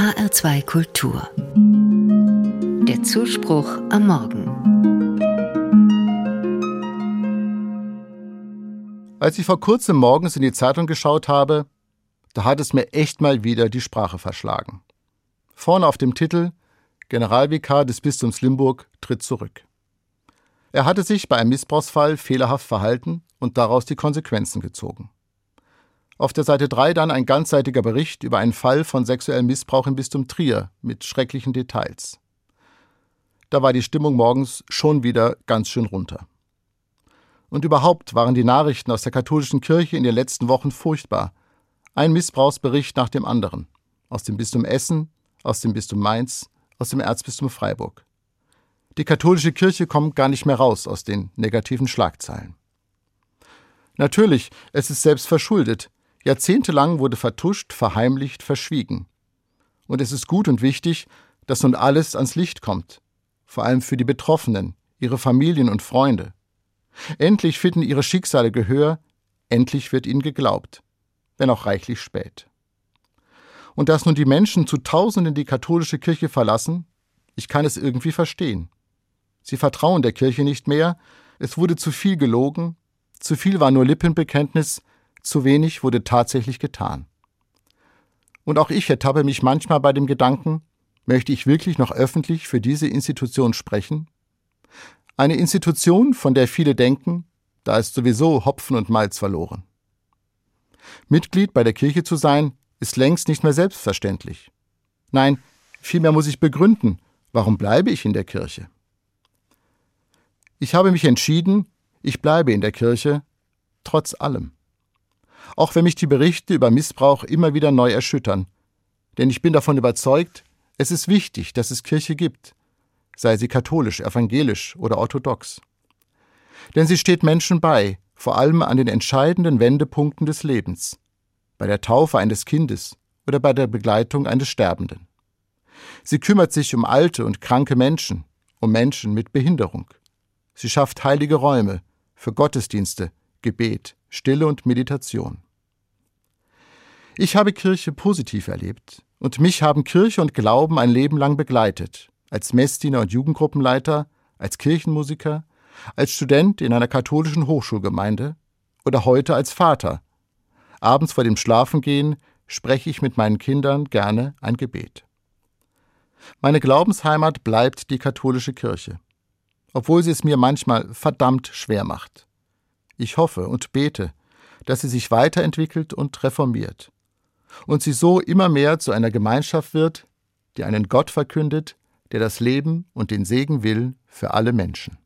HR2 Kultur. Der Zuspruch am Morgen. Als ich vor kurzem morgens in die Zeitung geschaut habe, da hat es mir echt mal wieder die Sprache verschlagen. Vorne auf dem Titel Generalvikar des Bistums Limburg tritt zurück. Er hatte sich bei einem Missbrauchsfall fehlerhaft verhalten und daraus die Konsequenzen gezogen. Auf der Seite 3 dann ein ganzseitiger Bericht über einen Fall von sexuellem Missbrauch im Bistum Trier mit schrecklichen Details. Da war die Stimmung morgens schon wieder ganz schön runter. Und überhaupt waren die Nachrichten aus der katholischen Kirche in den letzten Wochen furchtbar. Ein Missbrauchsbericht nach dem anderen. Aus dem Bistum Essen, aus dem Bistum Mainz, aus dem Erzbistum Freiburg. Die katholische Kirche kommt gar nicht mehr raus aus den negativen Schlagzeilen. Natürlich, es ist selbst verschuldet. Jahrzehntelang wurde vertuscht, verheimlicht, verschwiegen. Und es ist gut und wichtig, dass nun alles ans Licht kommt, vor allem für die Betroffenen, ihre Familien und Freunde. Endlich finden ihre Schicksale Gehör, endlich wird ihnen geglaubt, wenn auch reichlich spät. Und dass nun die Menschen zu Tausenden die katholische Kirche verlassen, ich kann es irgendwie verstehen. Sie vertrauen der Kirche nicht mehr, es wurde zu viel gelogen, zu viel war nur Lippenbekenntnis, zu wenig wurde tatsächlich getan. Und auch ich ertappe mich manchmal bei dem Gedanken, möchte ich wirklich noch öffentlich für diese Institution sprechen? Eine Institution, von der viele denken, da ist sowieso Hopfen und Malz verloren. Mitglied bei der Kirche zu sein, ist längst nicht mehr selbstverständlich. Nein, vielmehr muss ich begründen, warum bleibe ich in der Kirche. Ich habe mich entschieden, ich bleibe in der Kirche, trotz allem auch wenn mich die Berichte über Missbrauch immer wieder neu erschüttern. Denn ich bin davon überzeugt, es ist wichtig, dass es Kirche gibt, sei sie katholisch, evangelisch oder orthodox. Denn sie steht Menschen bei, vor allem an den entscheidenden Wendepunkten des Lebens, bei der Taufe eines Kindes oder bei der Begleitung eines Sterbenden. Sie kümmert sich um alte und kranke Menschen, um Menschen mit Behinderung. Sie schafft heilige Räume für Gottesdienste, Gebet, Stille und Meditation. Ich habe Kirche positiv erlebt und mich haben Kirche und Glauben ein Leben lang begleitet, als Messdiener und Jugendgruppenleiter, als Kirchenmusiker, als Student in einer katholischen Hochschulgemeinde oder heute als Vater. Abends vor dem Schlafengehen spreche ich mit meinen Kindern gerne ein Gebet. Meine Glaubensheimat bleibt die katholische Kirche, obwohl sie es mir manchmal verdammt schwer macht. Ich hoffe und bete, dass sie sich weiterentwickelt und reformiert und sie so immer mehr zu einer Gemeinschaft wird, die einen Gott verkündet, der das Leben und den Segen will für alle Menschen.